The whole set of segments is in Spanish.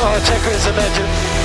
Oh, Checo is a legend.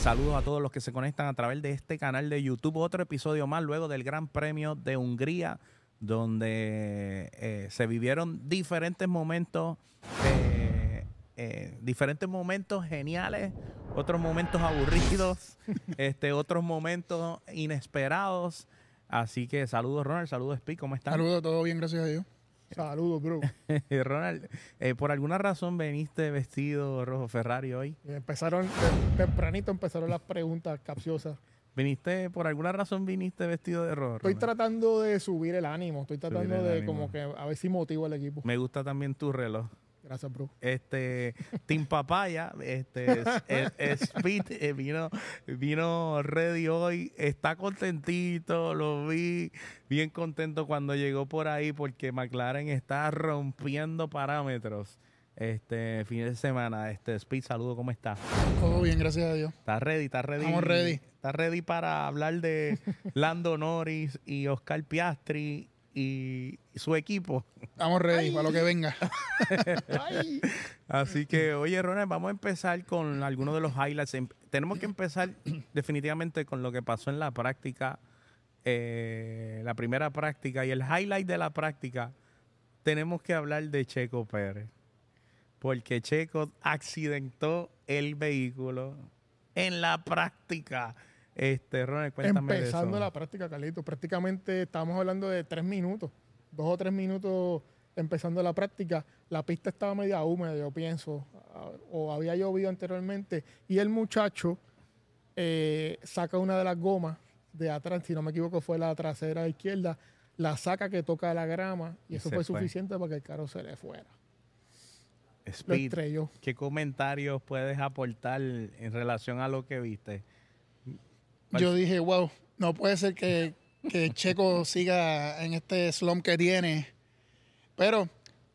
Saludos a todos los que se conectan a través de este canal de YouTube. Otro episodio más luego del Gran Premio de Hungría, donde eh, se vivieron diferentes momentos, eh, eh, diferentes momentos geniales, otros momentos aburridos, este, otros momentos inesperados. Así que saludos Ronald, saludos Speed, ¿cómo están? Saludos, todo bien, gracias a Dios. Saludos, bro. Ronald, eh, por alguna razón veniste vestido rojo Ferrari hoy. Empezaron, tem- tempranito empezaron las preguntas capciosas. Viniste, por alguna razón viniste vestido de rojo. Estoy Ronald? tratando de subir el ánimo, estoy tratando de ánimo. como que a ver si motivo al equipo. Me gusta también tu reloj. Gracias, bro. Este, Team Papaya, este, es- es- Speed eh, vino, vino ready hoy, está contentito, lo vi bien contento cuando llegó por ahí porque McLaren está rompiendo parámetros. Este fin de semana, este Speed, saludo, ¿cómo está? Todo bien, gracias a Dios. ¿Estás ready? ¿Estás ready? Estamos ready. ¿Estás ready para hablar de Lando Norris y Oscar Piastri y su equipo? Estamos ready para lo que venga. Así que, oye, Ronald, vamos a empezar con algunos de los highlights. Em- Tenemos que empezar definitivamente con lo que pasó en la práctica, eh, la primera práctica y el highlight de la práctica. Tenemos que hablar de Checo Pérez, porque Checo accidentó el vehículo en la práctica. Este, Ronald, cuéntame empezando de eso. la práctica, Carlito. Prácticamente estamos hablando de tres minutos, dos o tres minutos empezando la práctica. La pista estaba media húmeda, yo pienso, o había llovido anteriormente. Y el muchacho eh, saca una de las gomas de atrás, si no me equivoco, fue la trasera izquierda, la saca que toca la grama y Y eso fue fue. suficiente para que el carro se le fuera. Speed, estrelló. ¿qué comentarios puedes aportar en relación a lo que viste? Yo dije, wow, no puede ser que, que Checo siga en este slump que tiene. Pero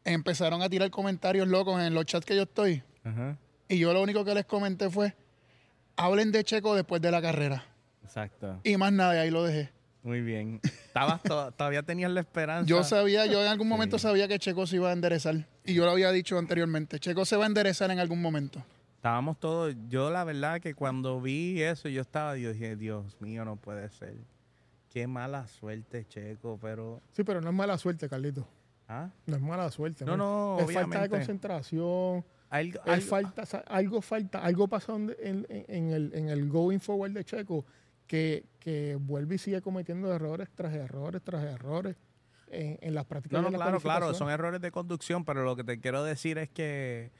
empezaron a tirar comentarios locos en los chats que yo estoy. Ajá. Y yo lo único que les comenté fue, hablen de Checo después de la carrera. Exacto. Y más nada, y ahí lo dejé. Muy bien. Estabas to- todavía tenías la esperanza. Yo sabía, yo en algún momento Sí. sabía que Checo se iba a enderezar. Y yo lo había dicho anteriormente, Checo se va a enderezar en algún momento. Estábamos todos. Yo la verdad que cuando vi eso, yo estaba, yo dije, Dios mío, no puede ser. Qué mala suerte, Checo, pero. Sí, pero no es mala suerte, Carlito. ¿Ah? No es mala suerte. No, no, Es falta de concentración. Algo, algo- falta, algo falta, algo pasó en, en- en el, en el going forward de Checo que, que vuelve y sigue cometiendo errores tras errores tras errores en, en las prácticas. No, no, en la claro, claro, son errores de conducción, pero lo que te quiero decir es que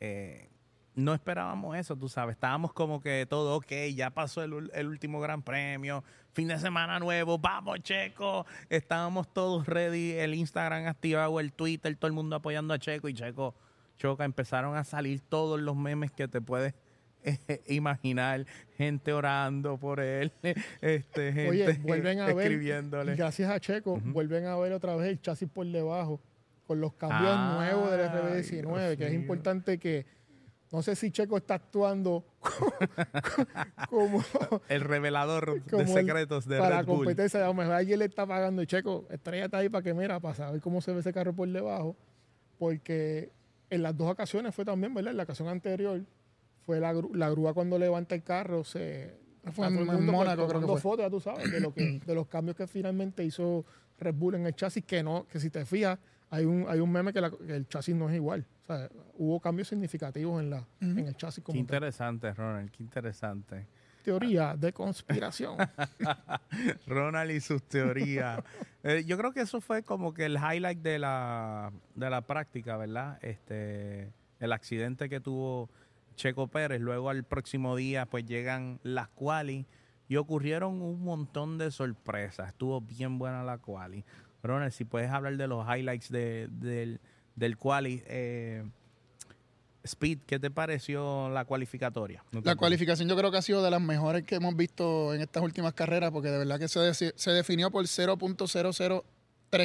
eh, no esperábamos eso, tú sabes. Estábamos como que todo, ok, ya pasó el, el último gran premio, fin de semana nuevo, vamos, Checo. Estábamos todos ready, el Instagram activado, el Twitter, todo el mundo apoyando a Checo y Checo choca. Empezaron a salir todos los memes que te puedes eh, imaginar, gente orando por él, este, gente Oye, vuelven a ver, escribiéndole. gracias a Checo, vuelven a ver otra vez el chasis por debajo con los cambios Ay, nuevos del RB19, Dios que es importante que, no sé si Checo está actuando como El revelador Como de el- secretos de para Red Bull. competencia. A lo mejor alguien le está pagando, Checo, estrellate ahí para que mira, para saber cómo se ve ese carro por debajo. Porque en las dos ocasiones fue también, ¿verdad? En la ocasión anterior fue la, gru- la grúa cuando levanta el carro, se... Fue está en- todo el en mundo, Mónaco, creo que fue. fotos, ya tú sabes, de, lo que, de los cambios que finalmente hizo Red Bull en el chasis, que no, que si te fijas, hay un, hay un meme que, la- que el chasis no es igual. O sea, hubo cambios significativos en, la, en el chasis Qué como tal. interesante, Ronald, qué interesante. teoría de conspiración. Ronald y sus teorías. Eh, yo creo que eso fue como que el highlight de la, de la práctica, ¿verdad? Este, el accidente que tuvo Checo Pérez. Luego al próximo día, pues llegan las quali y ocurrieron un montón de sorpresas. Estuvo bien buena la quali. Ronald, si puedes hablar de los highlights de- del, del quali. eh, Speed, ¿qué te pareció la cualificatoria? No La cualificación yo creo que ha sido de las mejores que hemos visto en estas últimas carreras, porque de verdad que se, se definió por 0.003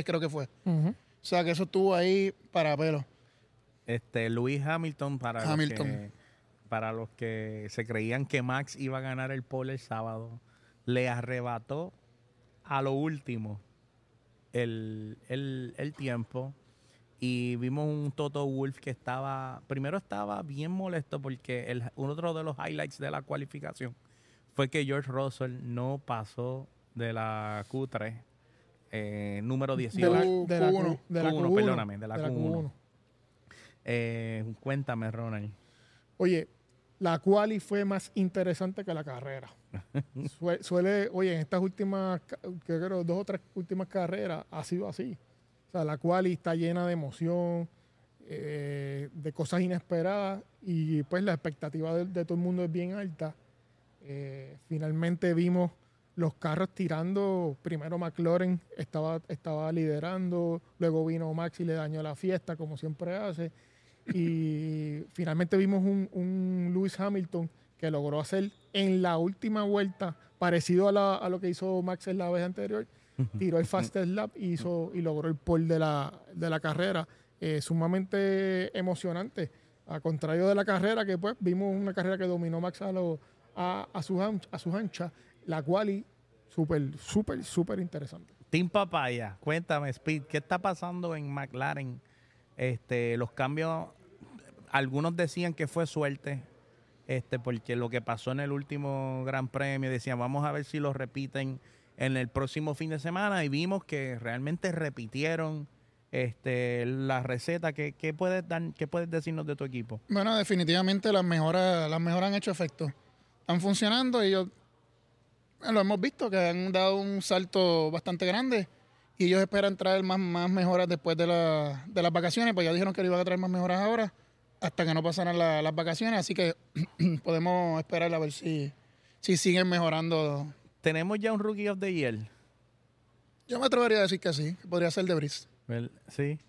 creo que fue. O sea que eso estuvo ahí para pelo. Este, Luis Hamilton para Hamilton. los que para los que se creían que Max iba a ganar el pole el sábado, le arrebató a lo último el, el, el tiempo y vimos un Toto Wolf que estaba, primero estaba bien molesto porque el, otro de los highlights de la cualificación fue que George Russell no pasó de la Q3, eh, número 18. De la, de la Q1, de la Q1, perdóname, de la, Q1. Eh, cuéntame, Ronald. Oye, la quali fue más interesante que la carrera. suele, oye, en estas últimas, creo, dos o tres últimas carreras ha sido así. O sea, la quali está llena de emoción, eh, de cosas inesperadas y pues la expectativa de, todo el mundo es bien alta. Eh, finalmente vimos los carros tirando, primero McLaren estaba, estaba liderando, luego vino Max y le dañó la fiesta como siempre hace y finalmente vimos un, un Lewis Hamilton que logró hacer en la última vuelta, parecido a, lo que hizo Max en la vez anterior, tiró el fastest lap y, hizo, y logró el pole de la, de la carrera. Eh, sumamente emocionante. A contrario de la carrera, que pues vimos una carrera que dominó Max a, lo, a, a, sus, a sus anchas, la cual súper, súper, súper interesante. Team Papaya, cuéntame, Speed, ¿qué está pasando en McLaren? Este, los cambios, algunos decían que fue suerte, este, porque lo que pasó en el último Gran Premio, decían, vamos a ver si lo repiten en el próximo fin de semana, y vimos que realmente repitieron este, la receta. ¿Qué, qué puedes dar, qué puedes decirnos de tu equipo? Bueno, definitivamente las mejoras, las mejoras han hecho efecto. Están funcionando y yo lo hemos visto que han dado un salto bastante grande y ellos esperan traer más, más mejoras después de, la, de las vacaciones, pues ya dijeron que le iban a traer más mejoras ahora, hasta que no pasaran las vacaciones, así que podemos esperar a ver si, si siguen mejorando. ¿Tenemos ya un Rookie of the Year? Yo me atrevería a decir que sí, que podría ser de Sí.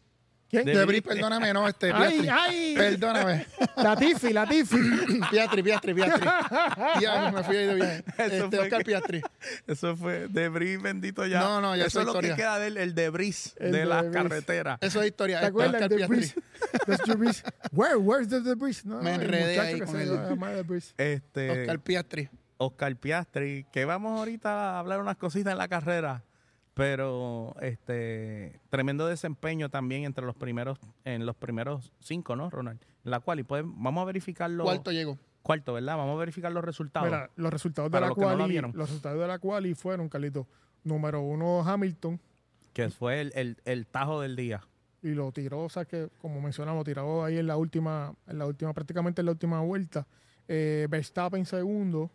¿Quién? Debris, perdóname, no, este, Piastri. ¡Ay, ay! Perdóname. La Tifi, la Tifi. Piastri, Piastri, Piastri. Ya me fui ahí de viaje. Eso este, Oscar Piastri. Eso fue Debris, bendito ya. No, no, ya Eso es lo que queda del el debris de la carretera. Eso es historia. ¿Te acuerdas? Oscar Debris. debris. Where, where's the debris? No, me enredé ahí con el... Este, Oscar Piastri. Oscar Piastri, que vamos ahorita a hablar unas cositas en la carrera pero este tremendo desempeño también entre los primeros en los primeros cinco, ¿no, Ronald? la cual y vamos a verificarlo. Cuarto llegó. Cuarto, ¿verdad? Vamos a verificar los resultados. Mira, los resultados de la cual los resultados de la cual y fueron, Carlito, número uno Hamilton, que fue el, el, tajo del día. Y lo tiró, o sea que como mencionamos, tiró ahí en la última, en la última, prácticamente en la última vuelta. Eh, Verstappen segundo,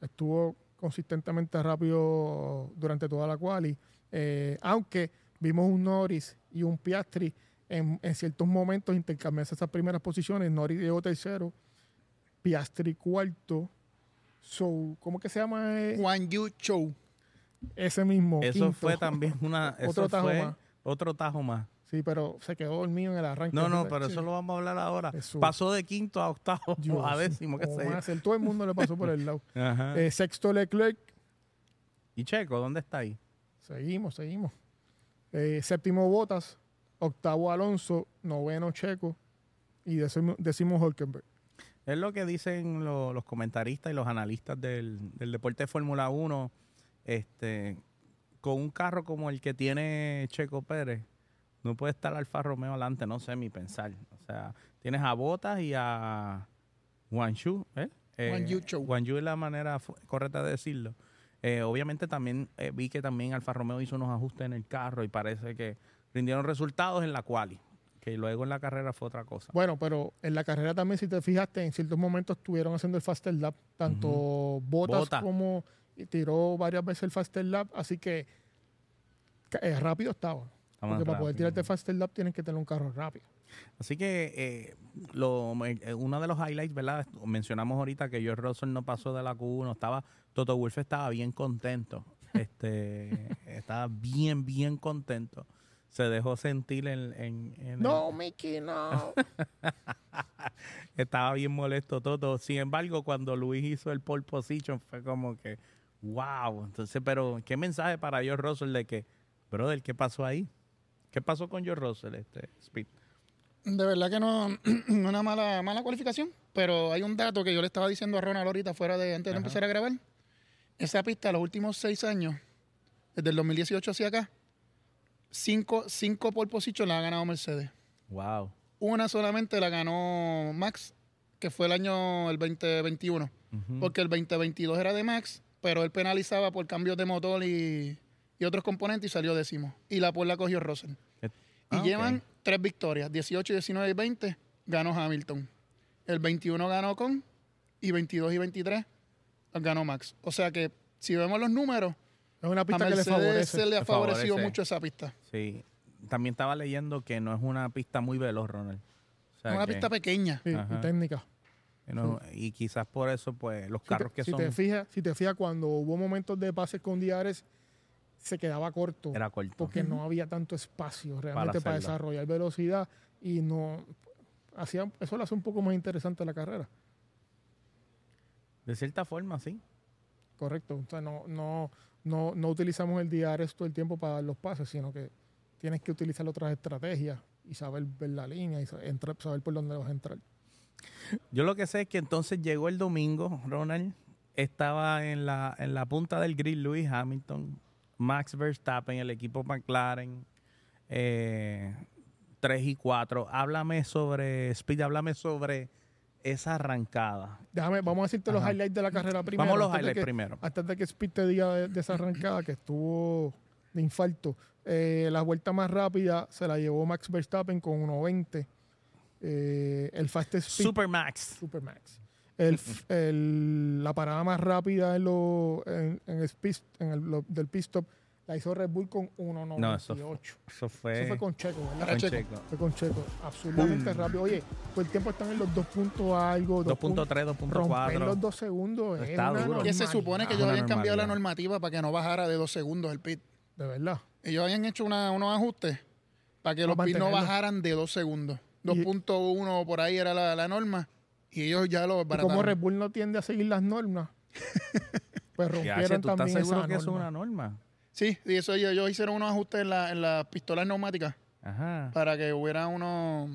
estuvo consistentemente rápido durante toda la quali. Eh, aunque vimos un Norris y un Piastri en, ciertos momentos intercambiarse esas primeras posiciones. Norris llegó tercero, Piastri cuarto. So, ¿Cómo que se llama? Juan Yu Show. Ese mismo. Eso fue también una. otro tajo más. Otro tajo más. Sí, pero se quedó dormido en el arranque. No, no, pero eso lo vamos a hablar ahora. Pasó de quinto a octavo a décimo, qué sé Todo el mundo le pasó por el lado. Eh, sexto Leclerc. ¿Y Checo, dónde está ahí? Seguimos, seguimos. Eh, séptimo Botas, octavo Alonso, noveno Checo y décimo, Hulkenberg. Es lo que dicen los comentaristas y los analistas del, deporte de Fórmula 1. Este, con un carro como el que tiene Checo Pérez, no puede estar Alfa Romeo adelante, no sé mi pensar. O sea, tienes a Botas y a Guanchu, ¿eh? eh Yu es la manera correcta de decirlo. Eh, obviamente también eh, vi que también Alfa Romeo hizo unos ajustes en el carro y parece que rindieron resultados en la quali, que luego en la carrera fue otra cosa. Bueno, pero en la carrera también, si te fijaste, en ciertos momentos estuvieron haciendo el faster lap, tanto Botas como tiró varias veces el faster lap, así que eh, rápido estaba. Porque para poder tirarte el faster lap tienes que tener un carro rápido. Así que eh, lo, eh, uno de los highlights, ¿verdad? Mencionamos ahorita que George Russell no pasó de la Q1, estaba, Toto Wolff estaba bien contento. Este, estaba bien, bien contento. Se dejó sentir en, en, No, Mickey, no. estaba bien molesto Toto. Sin embargo, cuando Luis hizo el pole position fue como que, wow. Entonces, pero, ¿qué mensaje para George Russell de que, brother, ¿qué pasó ahí? ¿Qué pasó con George Russell, este Speed? De verdad que no, no una mala, mala cualificación, pero hay un dato que yo le estaba diciendo a Ronald ahorita fuera de antes de empezar a grabar. Esa pista, los últimos seis años, desde el 2018 hacia acá, cinco, cinco pole position la ha ganado Mercedes. Wow. Una solamente la ganó Max, que fue el año el 2021. Ujú. Porque el 2022 era de Max, pero él penalizaba por cambios de motor y, y otros componentes y salió décimo. Y la pole la cogió Russell. Eh, Y ah, ok. llevan tres victorias, 18, 19 y 20 ganó Hamilton. El 21 ganó Con y 22 y 23 ganó Max. O sea que si vemos los números, Es una a pista que le favorece. se le ha favorecido favorece. mucho esa pista. Sí. También estaba leyendo que no es una pista muy veloz, Ronald. O sea Es una que- pista pequeña. Sí, y técnica. no- y quizás por eso, pues, los Si carros te, que si son... te fijas, si te fijas, cuando hubo momentos de pases con DRS, se quedaba corto. Era corto. porque no había tanto espacio realmente para, desarrollar velocidad y no hacía eso lo hace un poco más interesante la carrera De cierta forma, sí. correcto o sea no no no, no utilizamos el DRS todo el tiempo para dar los pases sino que tienes que utilizar otras estrategias y saber ver la línea y sa- entrar- saber por dónde vas a entrar Yo lo que sé es que entonces llegó el domingo, Ronald, estaba en la, en la punta del grill Lewis Hamilton, Max Verstappen, el equipo McLaren, eh, 3 y 4. Háblame sobre, Speed, háblame sobre esa arrancada. déjame vamos a decirte los highlights de la carrera primero Vamos a los highlights que- primero. antes de que Speed te diga de, de esa arrancada que estuvo de infarto. Eh, la vuelta más rápida se la llevó Max Verstappen con 1.20. Eh, el fastest speed Super Max. Supermax. El, el- la parada más rápida en, lo, en, en el, pit- en el lo- del pit stop la hizo Red Bull con 1.98. No, eso fue- Eso fue, Eso fue con Checo, ¿verdad? con Checo. Checo. Fue con Checo. Absolutamente rápido. Oye, todo el tiempo están en los 2 puntos algo. 2.3, Romper los 2.4. 2 segundos. es Está una duro. Que se supone que ellos habían cambiado la normativa para que no bajara de dos segundos el pit. De verdad. Ellos habían hecho una- unos ajustes para que los pits no bajaran de dos segundos. Y- 2.1 por ahí era la, la norma y ellos ya lo Y como. Red Bull no tiende a seguir las normas, pues rompieron ¿Tú estás también seguro esa que eso es norma. una norma? Sí, sí, eso ellos, ellos hicieron unos ajustes en, la- en las pistolas neumáticas Ajá. para que hubiera unos...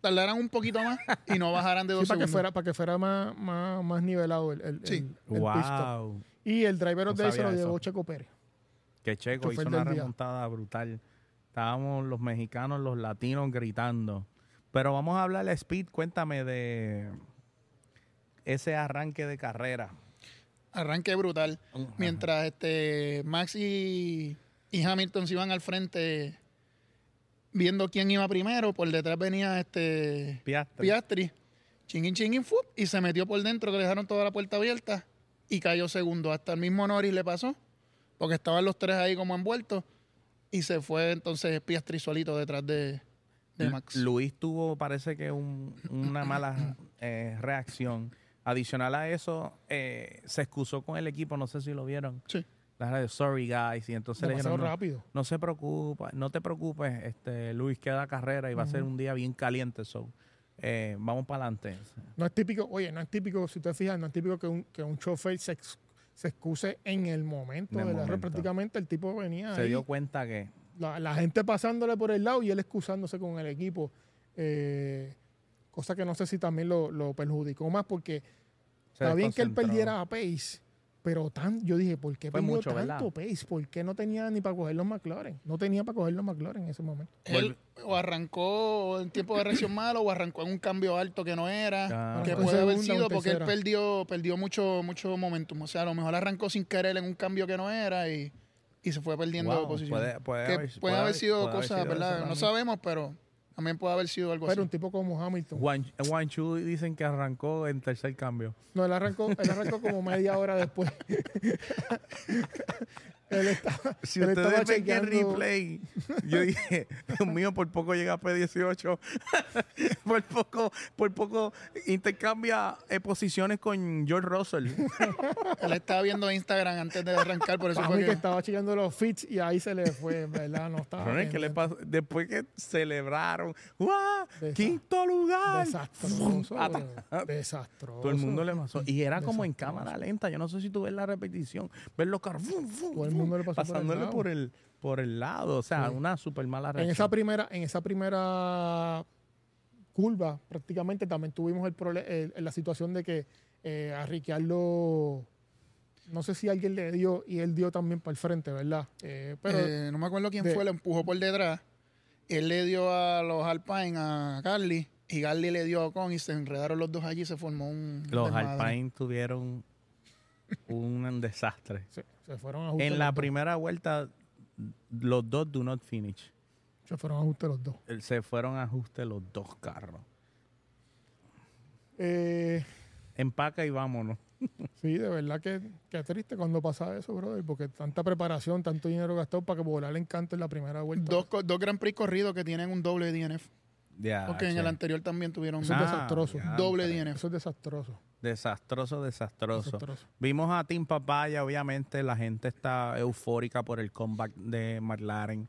Tardaran un poquito más y no bajaran de Sí, dos para que fuera, para que fuera más, más, más nivelado el, el, Sí. el- el. Wow. Y el driver No of the day se lo llevó. Checo Pérez. Que Checo hizo una del día. remontada brutal. Estábamos los mexicanos, los latinos gritando. Pero vamos a hablar Speed. Cuéntame de ese arranque de carrera. Arranque brutal. Mientras este Max y, y Hamilton se iban al frente viendo quién iba primero, por detrás venía este Piastri. Piastri, chingin chingin fup, y se metió por dentro, que dejaron toda la puerta abierta y cayó segundo. Hasta el mismo Norris le pasó, porque estaban los tres ahí como envueltos, y se fue entonces Piastri solito detrás de, de Lu- Max. Luis tuvo, parece que un- una mala eh, reacción. Adicional a eso, eh, se excusó con el equipo, no sé si lo vieron. Sí. La de sorry guys, y entonces le dijeron, no, rápido. no se preocupa, no te preocupes, este Luis queda carrera y va a ser un día bien caliente, so eh, vamos para adelante. No es típico, oye, no es típico, si te fijas, no es típico que un, que un chofer se, ex- se excuse en el momento En el del error. Prácticamente el tipo venía Se ahí, dio cuenta que la, la gente pasándole por el lado y él excusándose con el equipo. Eh, cosa que no sé si también lo, lo perjudicó más porque se está bien que él perdiera a Pace, pero tan, yo dije, ¿por qué Fue perdió mucho, tanto ¿verdad? Pace? ¿Por qué no tenía ni para coger los McLaren? No tenía para coger los McLaren en ese momento. Él o arrancó en tiempo de reacción malo o arrancó en un cambio alto que no era. Que puede haber sido porque él perdió, perdió mucho, mucho momentum. O sea, a lo mejor arrancó sin querer en un cambio que no era y, y se fue perdiendo Wow, posición. puede- puede que haber- puede, sido puede haber cosas, sido ¿verdad? No sabemos, pero también puede haber sido algo Pero así. un tipo como Hamilton. Juan, Juan Chu dicen que arrancó en tercer cambio. No, él arrancó, él arrancó como media hora después. él estaba, Si él estaba ustedes ven que el replay, yo dije, Dios mío, por poco llega a P18. por poco, por poco intercambia eh, posiciones con George Russell. Él estaba viendo Instagram antes de arrancar, por eso fue que que... estaba chequeando los fits y ahí se le fue, ¿verdad? No estaba. Ronald, ¿qué le pasó? Después que celebraron, ¡Quinto lugar! Desastroso. Desastroso. Todo el mundo le pasó. Y era como en cámara lenta. Yo no sé si tú ves la repetición. Ver los carros ¡fum, fum, Todo el fum! Mundo le pasó por el pasándole lado. por el, por el lado. O sea, Sí. una súper mala En reacción. esa primera, en esa primera curva, prácticamente también tuvimos el el- la situación de que eh, a Ricciardo no sé si alguien le dio y él dio también para el frente, ¿verdad? Eh, pero Eh, no me acuerdo quién de- fue, lo empujó por detrás. Él le dio a los Alpine a Carly y Carly le dio a Ocon y se enredaron los dos allí y se formó un. Los desmadre. Alpine tuvieron un desastre. se, se fueron a ajuste En la dos. primera vuelta, los dos do not finish. Se fueron a ajuste los dos. Se fueron a ajuste los dos carros. Eh, Empaca y vámonos. sí, de verdad que, que triste cuando pasa eso, brother, porque tanta preparación, tanto dinero gastado para que volar le encante en la primera vuelta. Dos, dos Grand Prix corridos que tienen un doble DNF. Ya, Porque en el anterior también tuvieron Eso es Ah, desastroso. doble. DNF. Eso es desastroso. Desastroso, desastroso. desastroso. Vimos a Team Papaya, obviamente la gente está eufórica por el comeback de McLaren.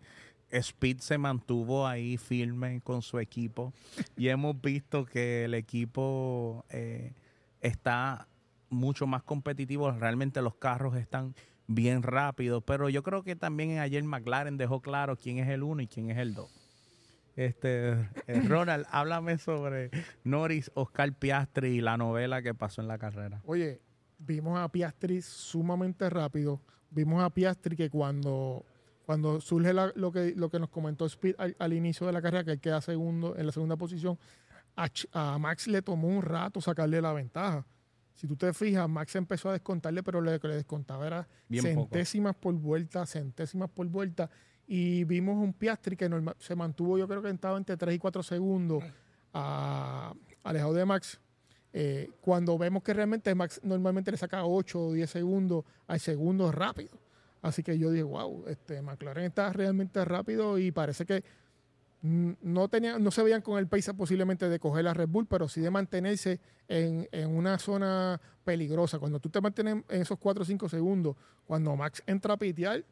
Speed se mantuvo ahí firme con su equipo y hemos visto que el equipo eh, está mucho más competitivo. Realmente los carros están bien rápidos, pero yo creo que también ayer McLaren dejó claro quién es el uno y quién es el dos. Este, eh, Ronald, háblame sobre Norris, Oscar Piastri y la novela que pasó en la carrera. Oye, vimos a Piastri sumamente rápido. Vimos a Piastri que cuando, cuando surge la- lo, que, lo que nos comentó Speed al, al inicio de la carrera, que él queda segundo en la segunda posición, a, Max le tomó un rato sacarle la ventaja. Si tú te fijas, Max empezó a descontarle, pero lo que le descontaba era Bien poco. centésimas por vuelta, centésimas por vuelta. Y vimos un Piastri que norma- se mantuvo, yo creo que estaba entre 3 y 4 segundos alejado de Max. Eh, cuando vemos que realmente Max normalmente le saca 8 o 10 segundos al segundo rápido. Así que yo dije, wow, este McLaren está realmente rápido y parece que no tenía, no se veían con el pace posiblemente de coger la Red Bull, pero sí de mantenerse en, en una zona peligrosa. Cuando tú te mantienes en esos 4 o 5 segundos, cuando Max entra a pitear,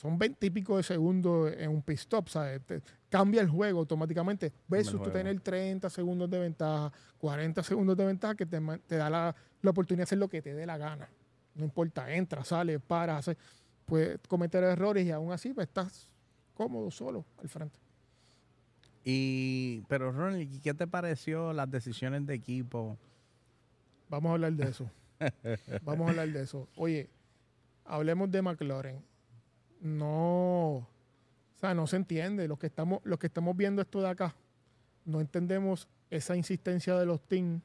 son 20 y pico de segundos en un pit stop, ¿sabes? Te- cambia el juego automáticamente. Versus tú tener 30 segundos de ventaja, 40 segundos de ventaja que te, da la, la oportunidad de hacer lo que te dé la gana. No importa, entra, sale, para, hace, puedes cometer errores y aún así pues, estás cómodo solo al frente. Y, pero ¿y ¿qué te pareció las decisiones de equipo? Vamos a hablar de eso. Vamos a hablar de eso. Oye, hablemos de McLaren. No, o sea, no se entiende. Los que estamos, los que estamos viendo esto de acá, no entendemos esa insistencia de los teams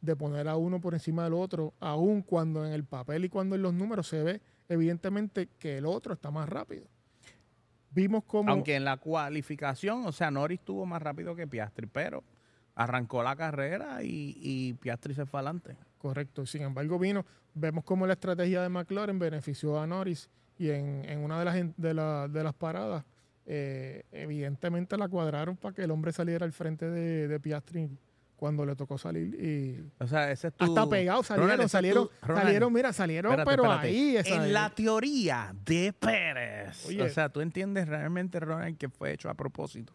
de poner a uno por encima del otro, aun cuando en el papel y cuando en los números se ve evidentemente que el otro está más rápido. Vimos como Aunque en la cualificación, o sea, Norris estuvo más rápido que Piastri, pero arrancó la carrera y, y Piastri se fue adelante. Correcto. Sin embargo, vino, vemos cómo la estrategia de McLaren benefició a Norris y en, en una de las, de, la- de las paradas, eh, evidentemente la cuadraron para que el hombre saliera al frente de, de Piastri cuando le tocó salir y O sea, ese es tu... hasta pegado salieron, Ronald, ese es salieron, tu- salieron, mira, salieron, espérate, pero espérate. ahí. esa- En la teoría de Pérez. Oye. o sea, tú entiendes realmente, Ronald, que fue hecho a propósito.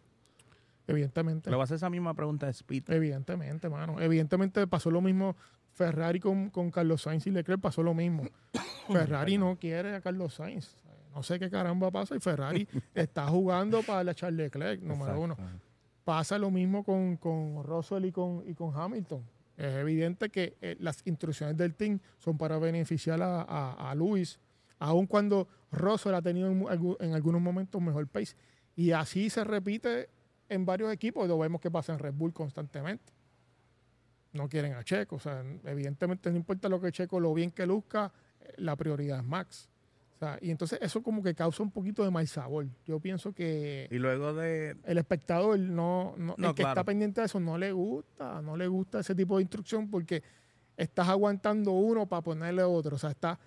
Evidentemente. Le voy a hacer esa misma pregunta a Speed. Evidentemente, mano. Evidentemente pasó lo mismo Ferrari con, con Carlos Sainz y Leclerc, pasó lo mismo. Ferrari no quiere a Carlos Sainz. No sé qué caramba pasa y Ferrari está jugando para la Charles Leclerc, número uno. Pasa lo mismo con, con Russell y con, y con Hamilton. Es evidente que eh, las instrucciones del team son para beneficiar a, a, a Lewis, aun cuando Russell ha tenido en, en algunos momentos mejor pace. Y así se repite en varios equipos. Lo vemos que pasa en Red Bull constantemente. No quieren a Checo. O sea, evidentemente no importa lo que Checo, lo bien que luzca, la prioridad es Max. O sea, y entonces eso como que causa un poquito de mal sabor. Yo pienso que Y luego de... el espectador no, no, No, el que claro. está pendiente de eso no le gusta, no le gusta ese tipo de instrucción porque estás aguantando uno para ponerle otro, o sea, está,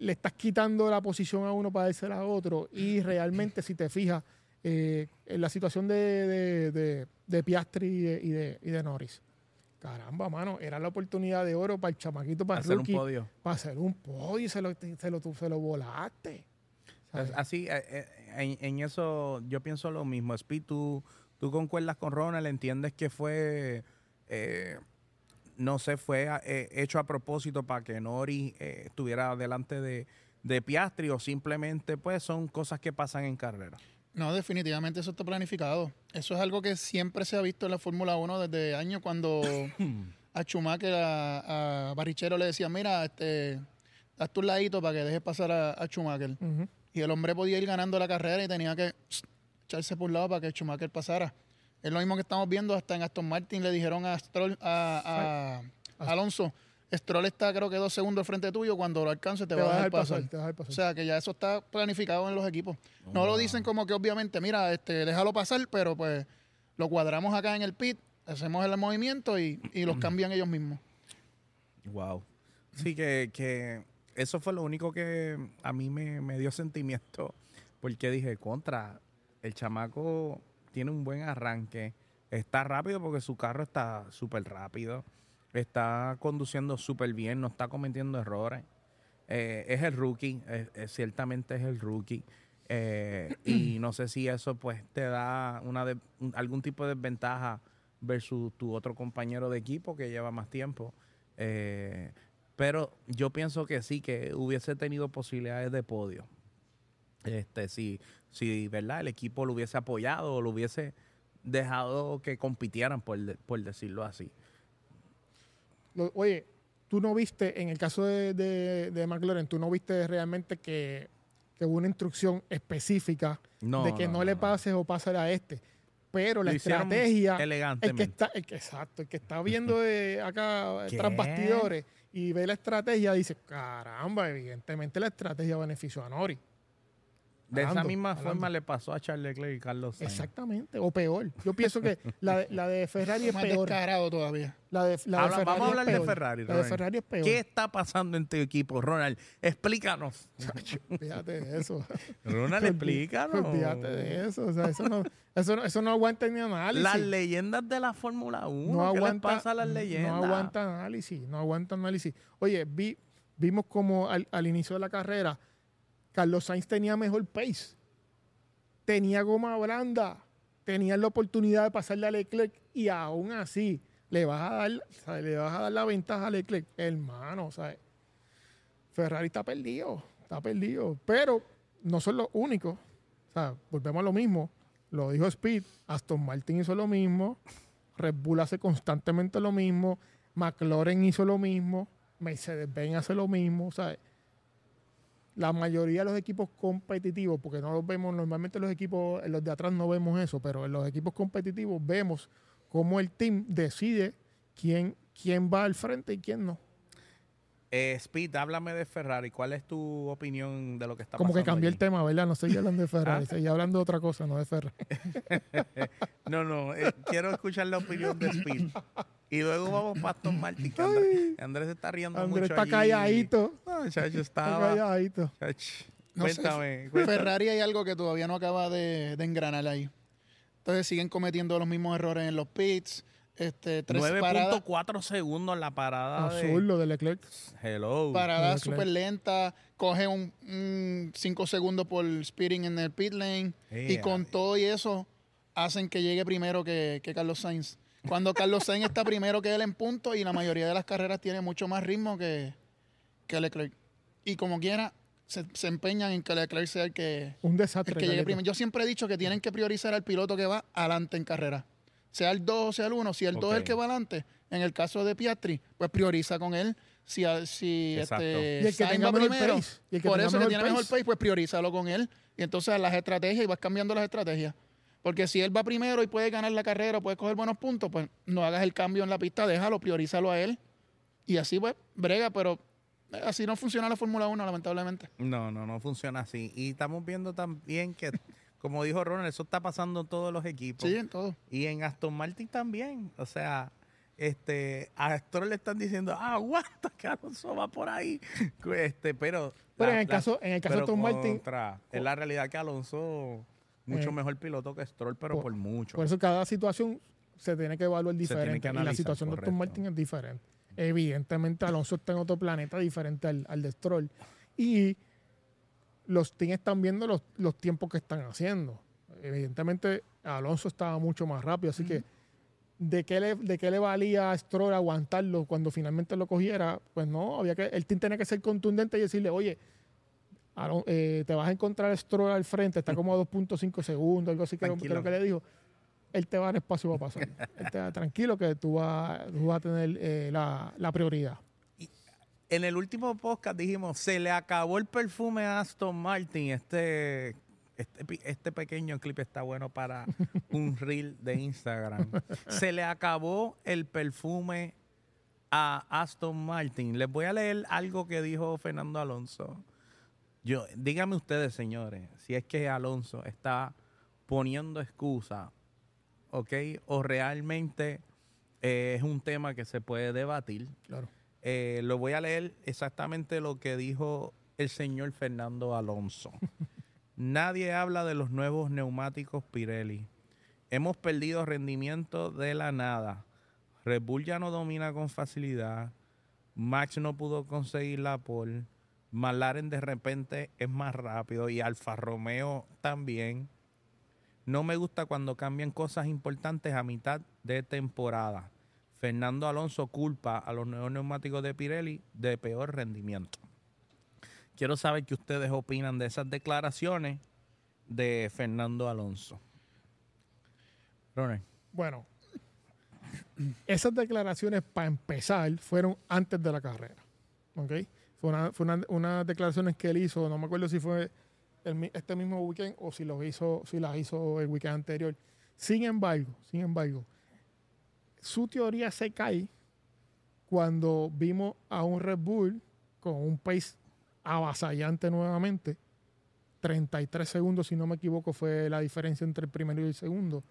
le estás quitando la posición a uno para dársela a otro y realmente si te fijas eh, en la situación de, de, de- de Piastri y de, y de, y de Norris, caramba, mano, era la oportunidad de oro para el chamaquito, para hacer un podio. para hacer un podio y se lo, se lo, se lo volaste. ¿sabes? Así, eh, eh, en, en eso yo pienso lo mismo. Speed, tú, tú concuerdas con Ronald, entiendes que fue, eh, no sé, fue eh, hecho a propósito para que Nori eh, estuviera delante de, de Piastri o simplemente pues son cosas que pasan en carrera. No, definitivamente eso está planificado. Eso es algo que siempre se ha visto en la Fórmula 1 desde años cuando a Schumacher, a, a Barrichello le decía, mira, este, hazte un ladito para que dejes pasar a, a Schumacher. Y el hombre podía ir ganando la carrera y tenía que pss, echarse por un lado para que Schumacher pasara. Es lo mismo que estamos viendo hasta en Aston Martin le dijeron a, Stroll, a, a- a Alonso, Stroll está creo que dos segundos al frente tuyo, cuando lo alcance te, Te va a dejar pasar, pasar. te va a dejar pasar. O sea que ya eso está planificado en los equipos. No lo dicen como que obviamente, mira, este, déjalo pasar, pero pues lo cuadramos acá en el pit, hacemos el movimiento y, y los cambian ellos mismos. Wow. Sí, que, que eso fue lo único que a mí me, me dio sentimiento. Porque dije, contra, el chamaco tiene un buen arranque. Está rápido porque su carro está súper rápido. Está conduciendo súper bien, no está cometiendo errores. Eh, es el rookie, ciertamente es el rookie. Eh, y no sé si eso pues te da una de- un- algún tipo de desventaja versus tu otro compañero de equipo que lleva más tiempo. Eh, pero yo pienso que sí, que hubiese tenido posibilidades de podio. Este, si, si, ¿verdad? El equipo lo hubiese apoyado o lo hubiese dejado que compitieran, por, de- por decirlo así. Lo- oye, tú no viste, en el caso de, de, de McLaren, tú no viste realmente que, que hubo una instrucción específica No, de que no, no, le pases o pases a este. Pero la estrategia, el que está, el que, exacto, el que está viendo de acá tras bastidores y ve la estrategia, dice, caramba, evidentemente la estrategia benefició a Nori. De esa misma hablando. forma le pasó a Charles Leclerc y Carlos Sainz. Exactamente, o peor. Yo pienso que la de, la de Ferrari es Más peor. descarado todavía. La de, la de Habla- Ferrari vamos a es hablar de peor. Ferrari. La de. Ferrari es peor. ¿Qué está pasando en tu equipo, Ronald? Explícanos. Fíjate de eso. Ronald, explícanos. Olvídate de eso. O sea, eso no, eso no, eso no aguanta ni análisis. Las leyendas de la Fórmula 1. no ¿Qué aguanta, pasa a las leyendas? No aguanta análisis. No aguanta análisis. Oye, vi, vimos como al, al inicio de la carrera, Carlos Sainz tenía mejor pace. Tenía goma blanda. Tenía la oportunidad de pasarle a Leclerc y aún así le vas a dar, le vas a dar la ventaja a Leclerc. Hermano, ¿sabes? Ferrari está perdido, está perdido. Pero no son los únicos. O sea, volvemos a lo mismo. Lo dijo Speed, Aston Martin hizo lo mismo, Red Bull hace constantemente lo mismo, McLaren hizo lo mismo, Mercedes-Benz hace lo mismo. Sea, la mayoría de los equipos competitivos, porque no los vemos, normalmente los equipos, en los de atrás no vemos eso, pero en los equipos competitivos vemos cómo el team decide quién, quién va al frente y quién no. Eh, Speed, háblame de Ferrari. ¿Cuál es tu opinión de lo que está Como que pasando? cambié el tema, ¿verdad? No estoy hablando de Ferrari, ¿Ah? estoy hablando de otra cosa, no de Ferrari. No, no, eh, quiero escuchar la opinión de Speed. Y luego vamos para Aston Martin, que Andrés, Andrés se está riendo Andrés mucho está allí. calladito. No, chacho, Está estaba... calladito. No sé, cuéntame, cuéntame. Ferrari hay algo que todavía no acaba de, de engranar ahí. Entonces siguen cometiendo los mismos errores en los pits. Este, tres paradas, 9.4 segundos la parada de... Absurdo de Leclerc. Hello. Leclerc. súper lentas. Coge un 5 segundos por speeding en el pit lane. y con todo y eso hacen que llegue primero que, que Carlos Sainz. Cuando Carlos Sainz está primero que él en punto y la mayoría de las carreras tiene mucho más ritmo que, que Leclerc. Y como quiera, se, se empeñan en que Leclerc sea el que, Un el desastre. que llegue primero. Yo siempre he dicho que tienen que priorizar al piloto que va adelante en carrera. Sea el 2 o sea el 1. Si el 2 es el que va adelante, en el caso de Piastri, pues prioriza con él. Si, si este, Y el que Sainz tenga va primero, pace. Y el que por tenga eso que tiene mejor pace, pues priorízalo con él. Y entonces las estrategias, y vas cambiando las estrategias. Porque si él va primero y puede ganar la carrera, puede coger buenos puntos, pues no hagas el cambio en la pista, déjalo, priorízalo a él. Y así pues, brega, pero así no funciona la Fórmula 1, lamentablemente. No, no, no funciona así. Y estamos viendo también que, como dijo Ronald, eso está pasando en todos los equipos. Sí, en todo. Y en Aston Martin también. O sea, este, a Stroll le están diciendo, ah, aguanta, que Alonso va por ahí. Este, pero. Pero la- en el caso, en el caso de Aston Martin, es la realidad que Alonso, mucho Eh, mejor piloto que Stroll, pero por- por, mucho. por eso cada situación se tiene que evaluar diferente. que y la situación de Aston. Martin es diferente. Evidentemente, Alonso está en otro planeta diferente al, al de Stroll. Y los teams están viendo los, los tiempos que están haciendo. Evidentemente, Alonso estaba mucho más rápido, así que ¿de qué, le, ¿de qué le valía a Stroll aguantarlo cuando finalmente lo cogiera? Pues no, había que, el team tenía que ser contundente y decirle, oye, Eh, te vas a encontrar Stroll al frente, está como a 2.5 segundos, algo así creo, Tranquilo. creo que le dijo. Él te va a dar espacio para pasar. Él te tranquilo que tú vas, tú vas a tener eh, la, la prioridad. en el último podcast dijimos, se le acabó el perfume a Aston Martin. Este, este, este pequeño clip está bueno para un reel de Instagram. Se le acabó el perfume a Aston Martin. Les voy a leer algo que dijo Fernando Alonso. Yo, díganme ustedes, señores, si es que Alonso está poniendo excusa, ¿ok? O realmente eh, es un tema que se puede debatir. Claro. Eh, lo voy a leer exactamente lo que dijo el señor Fernando Alonso. Nadie habla de los nuevos neumáticos Pirelli. Hemos perdido rendimiento de la nada. Red Bull ya no domina con facilidad. Max no pudo conseguir la pole. McLaren de repente es más rápido y Alfa Romeo también. No me gusta cuando cambian cosas importantes a mitad de temporada. Fernando Alonso culpa a los neumáticos de Pirelli de peor rendimiento. Quiero saber qué ustedes opinan de esas declaraciones de Fernando Alonso. Bueno, esas declaraciones, para empezar, fueron antes de la carrera. ¿Ok? Fue una, fue una- unas declaraciones que él hizo, no me acuerdo si fue el este mismo weekend o si, los hizo, si las hizo el weekend anterior. Sin embargo, sin embargo, su teoría se cae cuando vimos a un Red Bull con un pace avasallante nuevamente. 33 segundos, si no me equivoco, fue la diferencia entre el primero y el segundo.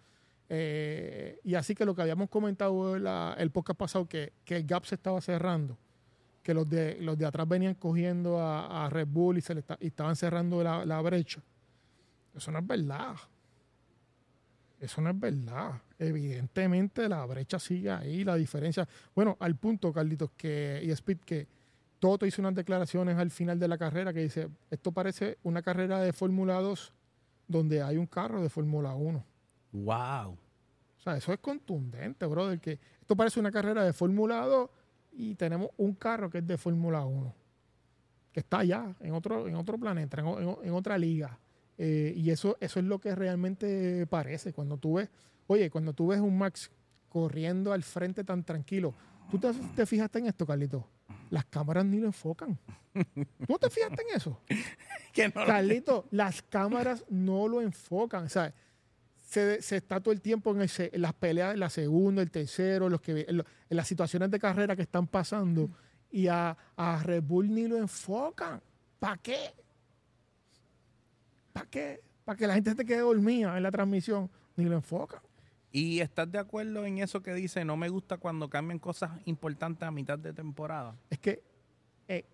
Eh, y así que lo que habíamos comentado el podcast pasado, que, que el gap se estaba cerrando, que los de, los de atrás venían cogiendo a, a Red Bull y, se le y estaban cerrando la, la brecha. Eso no es verdad. Eso no es verdad. Evidentemente la brecha sigue ahí, la diferencia. Bueno, al punto, Carlitos, que y Speed, que Toto hizo unas declaraciones al final de la carrera que dice, esto parece una carrera de Fórmula 2 donde hay un carro de Fórmula 1. Wow. O sea, eso es contundente, brother. Que esto parece una carrera de Fórmula 2 y tenemos un carro que es de Fórmula 1. Que está allá, en otro, en otro planeta, en, otra liga. Eh, y eso, eso es lo que realmente parece. Cuando tú ves, oye, cuando tú ves un Max corriendo al frente tan tranquilo, ¿tú te, te fijaste en esto, Carlito? Las cámaras ni lo enfocan. ¿Tú te fijaste en eso? Que no Carlito, las cámaras no lo enfocan. Sea, se, se está todo el tiempo en, ese- en las peleas de la segunda, el tercero, los que, en, lo- en las situaciones de carrera que están pasando. Y a, a Red Bull ni lo enfocan. ¿Para qué? ¿Para qué? Para que la gente se quede dormida en la transmisión. Ni lo enfocan. ¿Y estás de acuerdo en eso que dice, no me gusta cuando cambian cosas importantes a mitad de temporada? Es que eh,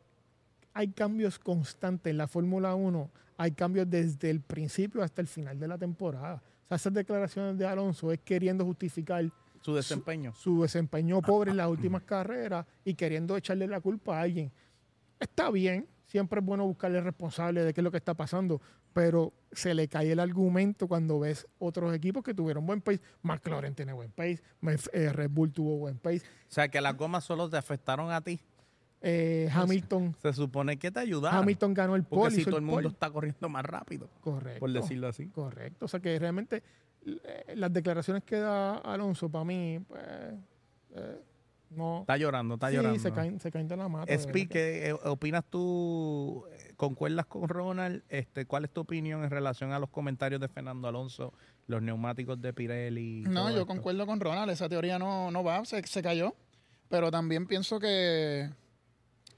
hay cambios constantes en la Fórmula 1. Hay cambios desde el principio hasta el final de la temporada. Esas declaraciones de Alonso es queriendo justificar Su desempeño. su desempeño pobre en las últimas carreras y queriendo echarle la culpa a alguien. Está bien, siempre es bueno buscarle responsable de qué es lo que está pasando, pero se le cae el argumento cuando ves otros equipos que tuvieron buen pace. McLaren tiene buen pace, eh, Red Bull tuvo buen pace, O sea, que las gomas solo te afectaron a ti. Eh, Hamilton, Se supone que te ayudaron. Hamilton ganó el porque pole. si hizo todo el mundo pole. está corriendo más rápido, Correcto. por decirlo así. Correcto. O sea que realmente eh, las declaraciones que da Alonso para mí, pues, eh, no. Está llorando, está sí, llorando. se caen, se caen de la mata. que- ¿qué opinas tú? ¿Concuerdas con Ronald? Este, ¿Cuál es tu opinión en relación a los comentarios de Fernando Alonso, los neumáticos de Pirelli? No, yo esto? concuerdo con Ronald, esa teoría no, no va, se, se cayó. Pero también pienso que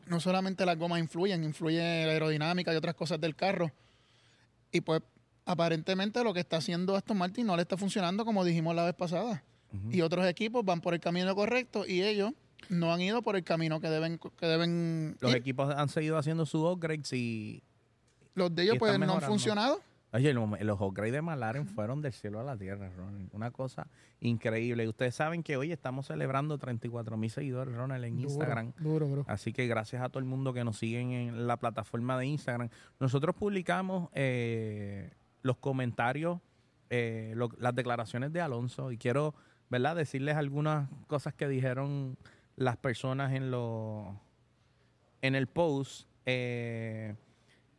no solamente las gomas influyen, influye la aerodinámica y otras cosas del carro. Y pues aparentemente lo que está haciendo Aston Martin no le está funcionando como dijimos la vez pasada. Y otros equipos van por el camino correcto y ellos no han ido por el camino que deben que deben Los ir. equipos han seguido haciendo sus upgrades y... Los de ellos pues no han funcionado. Oye, los, los upgrades de McLaren fueron del cielo a la tierra, Ronald. Una cosa increíble. Y ustedes saben que hoy estamos celebrando 34 mil seguidores, Ronald, en Duro, Instagram. Duro, bro. Así que gracias a todo el mundo que nos siguen en la plataforma de Instagram. Nosotros publicamos eh, los comentarios, eh, lo- las declaraciones de Alonso y quiero, ¿verdad? Decirles algunas cosas que dijeron las personas en lo, en el post. Eh,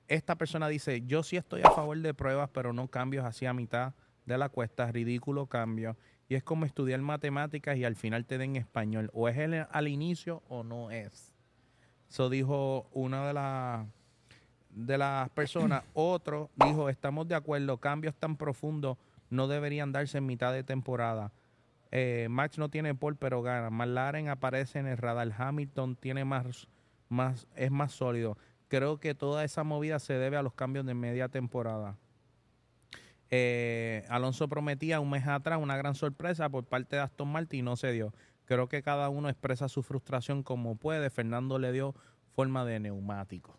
esta persona dice, yo sí estoy a favor de pruebas, pero no cambios hacia mitad de la cuesta, ridículo cambio. Y es como estudiar matemáticas y al final te den español. O es el- al inicio o no es. Eso dijo una de las de las personas. Otro dijo, estamos de acuerdo, cambios tan profundos no deberían darse en mitad de temporada. Eh, Max no tiene pole, pero gana. McLaren aparece en el radar. Hamilton tiene más, más, es más sólido. Creo que toda esa movida se debe a los cambios de media temporada. Eh, Alonso prometía un mes atrás una gran sorpresa por parte de Aston Martin y no se dio. Creo que cada uno expresa su frustración como puede. Fernando le dio forma de neumático.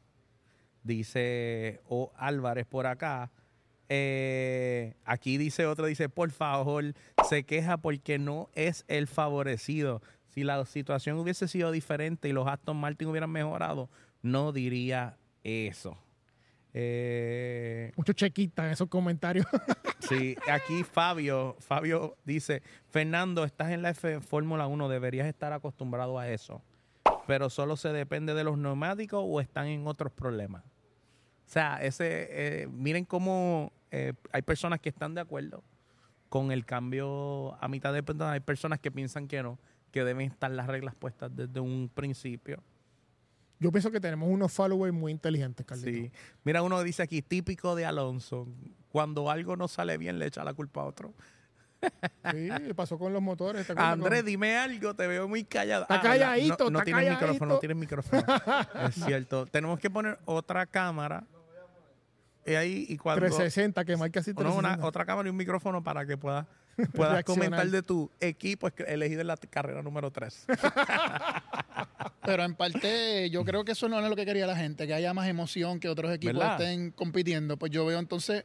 Dice O Álvarez por acá. Eh, aquí dice otro, dice, por favor, se queja porque no es el favorecido. Si la situación hubiese sido diferente y los Aston Martin hubieran mejorado, no diría eso. Eh, Mucho chequita en esos comentarios. sí, aquí Fabio, Fabio dice, Fernando, estás en la F Fórmula 1, deberías estar acostumbrado a eso. Pero solo se depende de los neumáticos o están en otros problemas. O sea, ese, eh, miren cómo eh, hay personas que están de acuerdo con el cambio a mitad de temporada. Hay personas que piensan que no, que deben estar las reglas puestas desde un principio. Yo pienso que tenemos unos followers muy inteligentes, Carlito. Sí. Mira, uno dice aquí, típico de Alonso, cuando algo no sale bien le echa la culpa a otro. Sí, pasó con los motores. ¿te Andrés, con- dime algo, te veo muy callado. Está Ah, calladito, No, no está tienes micrófono, no tienes micrófono. es cierto. Tenemos que poner otra cámara. Y ahí, y cuando... 360, que marca así o no, una, 360. otra cámara y un micrófono para que puedas, puedas comentar de tu equipo elegido en la carrera número 3. Pero en parte, yo creo que eso no es lo que quería la gente, que haya más emoción, que otros equipos ¿Verdad? estén compitiendo. Pues yo veo entonces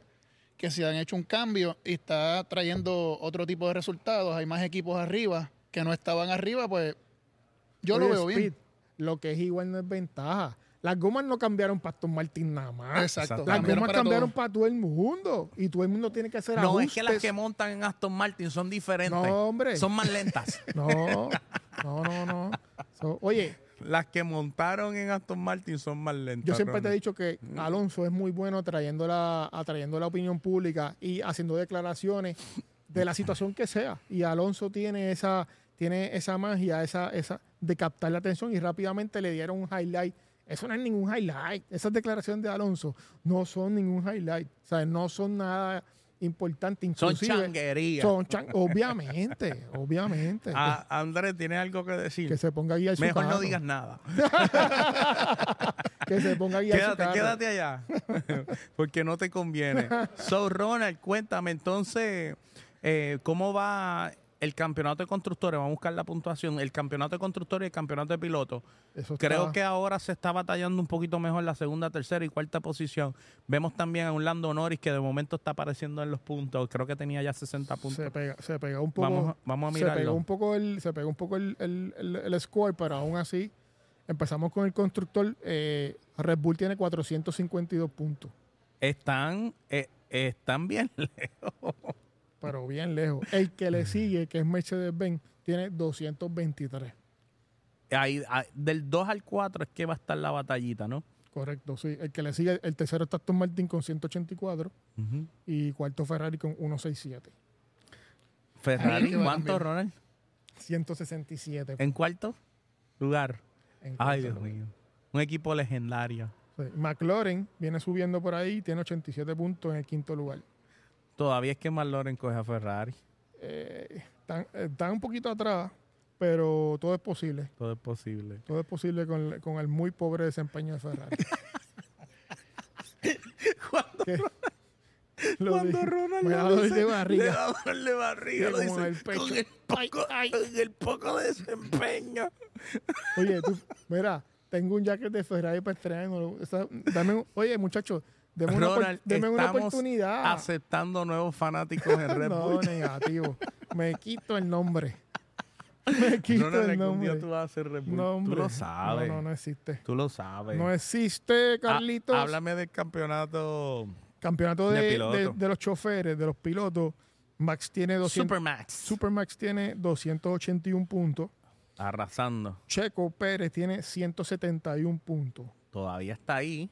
que si han hecho un cambio y está trayendo otro tipo de resultados, hay más equipos arriba que no estaban arriba, pues yo lo veo bien. Lo que es igual no es ventaja. Las gomas no cambiaron para Aston Martin nada más. Exacto. Las gomas para cambiaron para todo el mundo. Y todo el mundo tiene que hacer No, es ajustes. que las que montan en Aston Martin son diferentes. No, hombre. Son más lentas. No, no, no, no. So, oye, las que montaron en Aston Martin son más lentas. yo siempre te he dicho que Alonso es muy bueno atrayendo la, atrayendo la opinión pública y haciendo declaraciones de la situación que sea. Y Alonso tiene esa, tiene esa magia, esa, esa de captar la atención y rápidamente le dieron un highlight. Eso no es ningún highlight. Esas declaraciones de Alonso no son ningún highlight. O sea, no son nada importante. Son Inclusive, changuerías. son chan- obviamente, obviamente. Ah, Andrés, ¿tienes algo que decir? que se ponga a guiar su Mejor no digas nada. Que se ponga a guiar su Quédate, quédate allá. Porque no te conviene. So, Ronald, cuéntame entonces, eh, ¿cómo va el campeonato de constructores? Vamos a buscar la puntuación. El campeonato de constructores y el campeonato de pilotos. Eso Creo está- que ahora se está batallando un poquito mejor la segunda, tercera y cuarta posición. Vemos también a un Lando Norris que de momento está apareciendo en los puntos. Creo que tenía ya 60 puntos. se pega, se pega un poco. Vamos a- vamos a Se mirarlo. pegó un poco el, se pegó un poco el, el- el- el score, pero aún así empezamos con el constructor. eh, Red Bull tiene 452 puntos, Están, eh, están bien lejos. Pero bien lejos. El que le sigue, que es Mercedes-Benz, tiene 223. Ahí, ah, del 2 al 4 es que va a estar la batallita, ¿no? Correcto, sí. El que le sigue, el tercero está Aston Martin con 184 y cuarto Ferrari con 167. Ferrari, Ahí ¿cuánto. Ronald? 167. ¿En cuarto lugar? en Ay, cuarto Dios lugar. mío. Un equipo legendario. Sí. McLaren viene subiendo por ahí, tiene 87 puntos en el quinto lugar. Todavía es que McLaren coge a Ferrari. Eh, están, eh, están un poquito atrás, pero todo es posible. Todo es posible. Todo es posible con, con el muy pobre desempeño de Ferrari. Cuando, ¿Qué? Lo cuando dije. Ronald Me da lo dolor dice, de le barriga. da dolor de barriga. Sí, lo como dice, en el pecho. Con, el poco, Ay, ay. con el poco de desempeño. Oye, tú, mira, tengo un jacket de Ferrari para Dame, un- oye, muchachos, deme una, deme una oportunidad. aceptando nuevos fanáticos en Red no, Bull. negativo. Me quito el nombre. Me quito Ronald, el algún día nombre. tú vas a ser Red Bull. No, tú lo sabes. No, no, no existe. Tú lo sabes. No existe, Ah, Carlitos. háblame del campeonato Campeonato De de, piloto. de- de los choferes, de los pilotos. Max tiene 200, Supermax. Supermax tiene 281 puntos. Arrasando. Checo Pérez tiene 171 puntos. Todavía está ahí.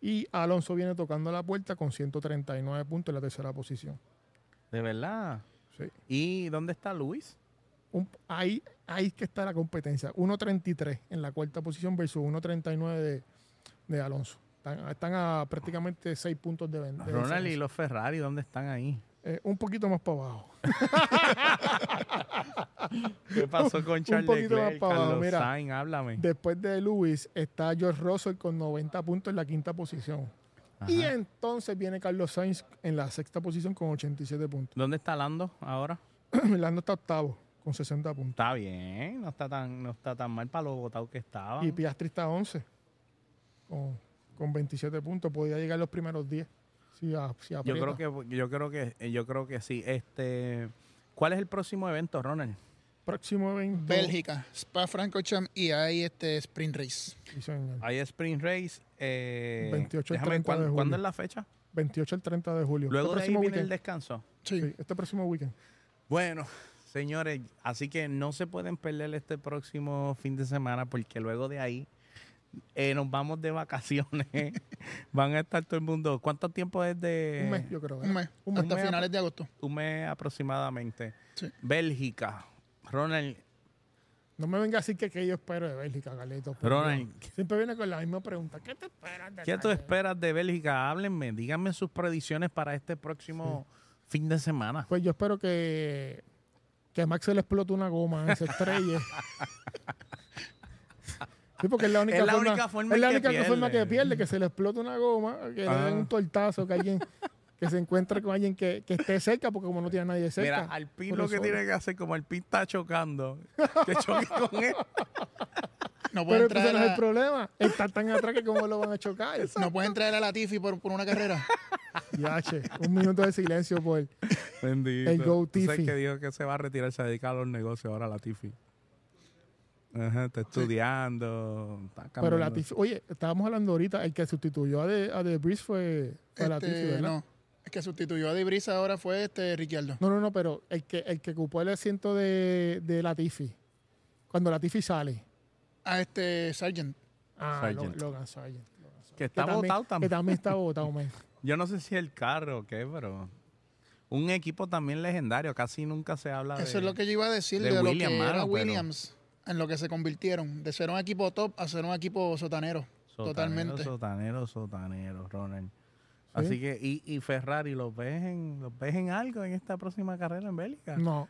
Y Alonso viene tocando la puerta con 139 puntos en la tercera posición. De verdad. Sí. ¿Y dónde está Luis? un- ahí, ahí es que está la competencia. 1.33 en la cuarta posición versus 1.39 de, de Alonso. Están, están a prácticamente 6 puntos de venta. Ronald y los Ferrari, ¿dónde están ahí? Eh, un poquito más para abajo. ¿Qué pasó con Charles poquito más para abajo, Carlos mira. Háblame. Después de Lewis está George Russell con 90 puntos en la quinta posición. Y entonces viene Carlos Sainz en la sexta posición con 87 puntos. ¿Dónde está Lando ahora? Lando está octavo con 60 puntos. Está bien, no está tan, no está tan mal para lo votado que estaba. Y Piastri está 11 con, con 27 puntos. Podía llegar los primeros 10. Si, a- si Yo creo que, yo creo que, yo creo que sí. Este, ¿cuál es el próximo evento, Ronald? Próximo evento. Bélgica, Spa Francorchamps y hay este sprint race. Sí, señor. Hay Spring Race. Eh, 28 al déjame, 30 ¿cuándo, de ¿Cuándo julio. es la fecha? 28 al 30 de julio. Luego este de ahí viene el descanso. Sí. Sí, este próximo weekend. Bueno, señores, así que no se pueden perder este próximo fin de semana porque luego de ahí eh, nos vamos de vacaciones. Van a estar todo el mundo. ¿Cuánto tiempo es de un mes, yo creo. Un mes, Un mes. hasta mes finales de agosto. un mes aproximadamente? Sí. Bélgica. Ronald, No me venga a decir que, que yo espero de Bélgica, Carlitos. Ronald. Siempre viene con la misma pregunta. ¿Qué te esperas de ¿qué tú esperas de Bélgica? Háblenme, díganme sus predicciones para este próximo fin de semana. Pues yo espero que, que a Max se le explote una goma, se estrelle. Sí, porque es la única Es la forma, única forma es la que única forma que pierde. que se le explote una goma, que le Ah. den un tortazo, que alguien que se encuentre con alguien que, que esté cerca, porque como no tiene a nadie cerca. Mira, Alpín lo que tiene que hacer, como Alpín está chocando, que choque con él. No puede Pero entrar, ese no es el a, problema. Está tan atrás que cómo lo van a chocar. no puede entrar a la Tifi por, por una carrera. Yache, un minuto de silencio por Bendito. El Go Tiffy. que dijo que se va a retirar, se dedica a los negocios ahora la Tiffy. Ajá, está estudiando. Está Pero la Tiffy- oye, estábamos hablando ahorita, el que sustituyó a The, a Breeze fue, fue la Este, Tiffy, ¿verdad? no, el que sustituyó a Debrisa ahora fue este Ricciardo. No, no, no, pero el que, el que ocupó el asiento de, de Latifi, cuando Latifi sale. A este Sargent. Ah, Sargent. Lo- Logan Sargent. Logan Sargent. Que está también- votado Que también. también está votado, man. Yo no sé si el carro o qué, pero. Un equipo también legendario. Casi nunca se habla de. Eso es lo que yo iba a decir de de, lo que era mano, Williams, en lo que se convirtieron. De ser un equipo top a ser un equipo sotanero. Sotanero, totalmente. Sotanero, sotanero, Ronald. Así que, y, y Ferrari, ¿los ves, en, ¿los ves en algo en esta próxima carrera en Bélgica? No.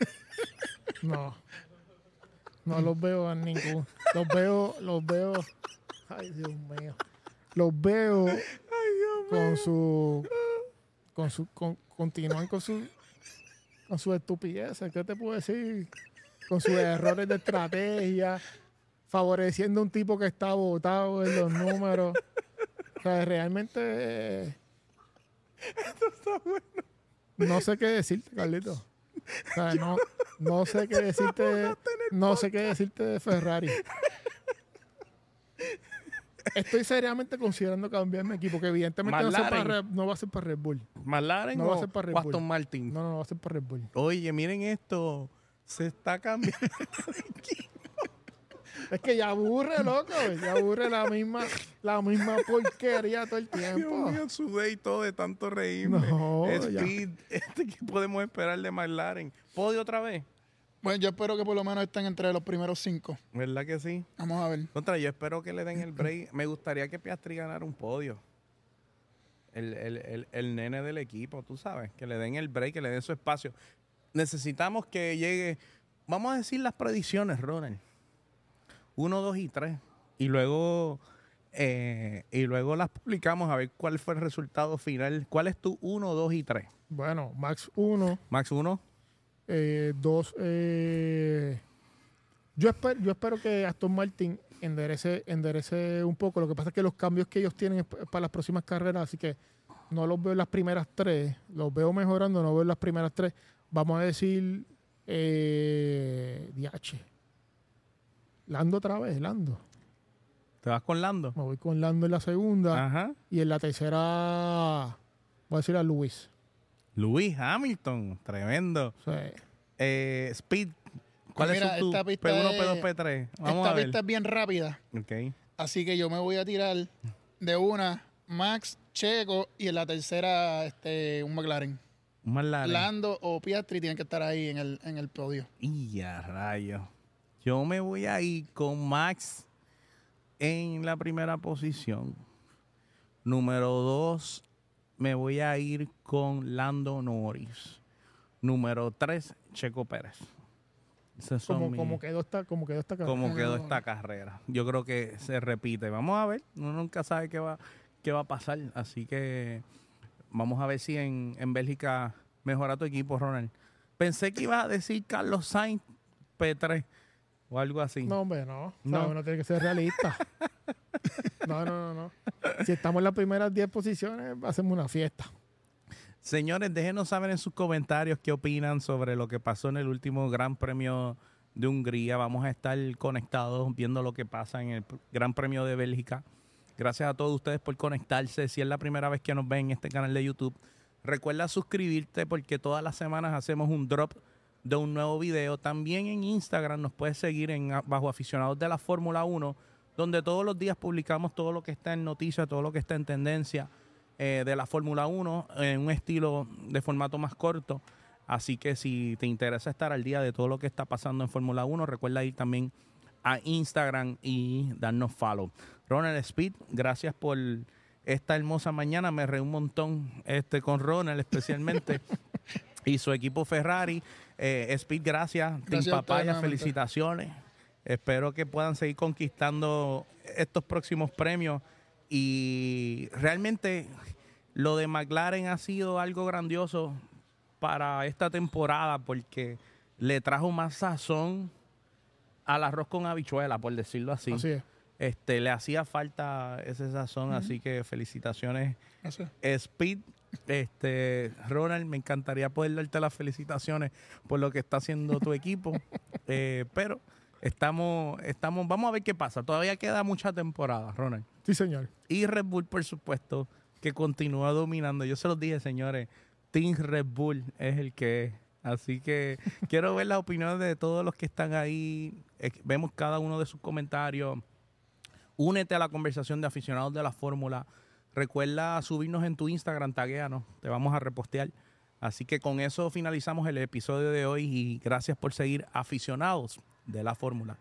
no. No los veo a ningún. Los veo, los veo. Ay, Dios mío. Los veo con su. Con su. Con, continúan con su. Con sus estupideces. ¿Qué te puedo decir? Con sus errores de estrategia. Favoreciendo a un tipo que está votado en los números. O sea, realmente. eh, No sé qué decirte, Carlito. O sea, no, no sé qué decirte. No sé qué decirte de Ferrari. Estoy seriamente considerando cambiar mi equipo, que evidentemente no, va a ser para. Red- no va a ser para Red Bull. ¿McLaren No va a ser para Red Aston Bull. Martin? No, no, no va a ser para Red Bull. Oye, miren esto. Se está cambiando. Es que ya aburre, loco. Ya aburre la misma, la misma porquería todo el Dios tiempo. mío, sudé y todo de tanto reírme. No, ya. Speed, este, ¿qué podemos esperar de McLaren? ¿Podio otra vez? Bueno, yo espero que por lo menos estén entre los primeros cinco. ¿Verdad que sí? Vamos a ver. Contra, yo espero que le den el break. Me gustaría que Piastri ganara un podio. El, el- el- el nene del equipo, tú sabes, que le den el break, que le den su espacio. Necesitamos que llegue, vamos a decir las predicciones, Ronald. Uno, dos y tres. Y luego, eh, y luego las publicamos a ver cuál fue el resultado final. ¿Cuál es tu uno, dos y tres? Bueno, Max 1, Max uno. eh, 2. Eh, yo, espero, yo espero que Aston Martin enderece, enderece un poco. Lo que pasa es que los cambios que ellos tienen es para las próximas carreras, así que no los veo en las primeras tres. Los veo mejorando, no veo en las primeras tres. Vamos a decir. Eh, DH. Lando otra vez, Lando. ¿Te vas con Lando? Me voy con Lando en la segunda. Ajá. Y en la tercera. Voy a decir a Luis. Luis Hamilton, tremendo. Eh, Speed, ¿cuál Pues mira, es tu esta pista P1, es- P2, P3? Vamos Esta a ver. pista es bien rápida. Ok. Así que yo me voy a tirar de una Max, Checo y en la tercera este, un McLaren. Lando o Piastri tienen que estar ahí en el, en el podio. Y a rayo. Yo me voy a ir con Max en la primera posición. Número dos, me voy a ir con Lando Norris. Número tres, Checo Pérez. como, quedó esta, como quedó esta carrera. Como quedó esta carrera. Yo creo que se repite. Vamos a ver. Uno nunca sabe qué va, qué va a pasar. Así que vamos a ver si en, en Bélgica mejora tu equipo, Ronald. Pensé que iba a decir Carlos Sainz P3 o algo así. No, hombre, no. No, no tiene que ser realista. no, no, no, no. Si estamos en las primeras 10 posiciones, hacemos una fiesta. Señores, déjenos saber en sus comentarios qué opinan sobre lo que pasó en el último Gran Premio de Hungría. Vamos a estar conectados viendo lo que pasa en el Gran Premio de Bélgica. Gracias a todos ustedes por conectarse. Si es la primera vez que nos ven en este canal de YouTube, recuerda suscribirte porque todas las semanas hacemos un drop de un nuevo video. También en Instagram nos puedes seguir en Bajo Aficionados de la Fórmula 1, donde todos los días publicamos todo lo que está en noticias, todo lo que está en tendencia eh, de la Fórmula 1 en un estilo de formato más corto. Así que si te interesa estar al día de todo lo que está pasando en Fórmula 1, recuerda ir también a Instagram y darnos follow. Ronald Speed, gracias por esta hermosa mañana. Me reí un montón este, con Ronald especialmente y su equipo Ferrari. Eh, Speed, gracias. gracias Team Papaya, felicitaciones. Espero que puedan seguir conquistando estos próximos premios. Y realmente lo de McLaren ha sido algo grandioso para esta temporada porque le trajo más sazón al arroz con habichuela, por decirlo así. Este, le hacía falta ese sazón, así que felicitaciones. Speed este, Ronald, me encantaría poder darte las felicitaciones por lo que está haciendo tu equipo, eh, pero estamos, estamos, vamos a ver qué pasa. Todavía queda mucha temporada, Ronald. Sí, señor. Y Red Bull, por supuesto, que continúa dominando. Yo se los dije, señores, Team Red Bull es el que es. Así que quiero ver las opiniones de todos los que están ahí. Eh, vemos cada uno de sus comentarios. Únete a la conversación de aficionados de la fórmula. Recuerda subirnos en tu Instagram, tagueanos, te vamos a repostear. Así que con eso finalizamos el episodio de hoy y gracias por seguir aficionados de la fórmula.